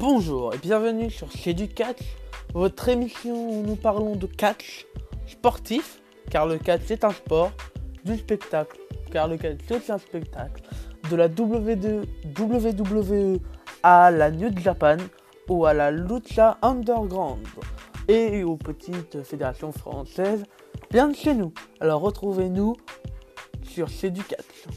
Bonjour et bienvenue sur C'est du catch, votre émission où nous parlons de catch sportif, car le catch est un sport, du spectacle, car le catch c'est un spectacle, de la WWE à la New Japan ou à la Lucha Underground et aux petites fédérations françaises bien de chez nous. Alors retrouvez-nous sur C'est du catch.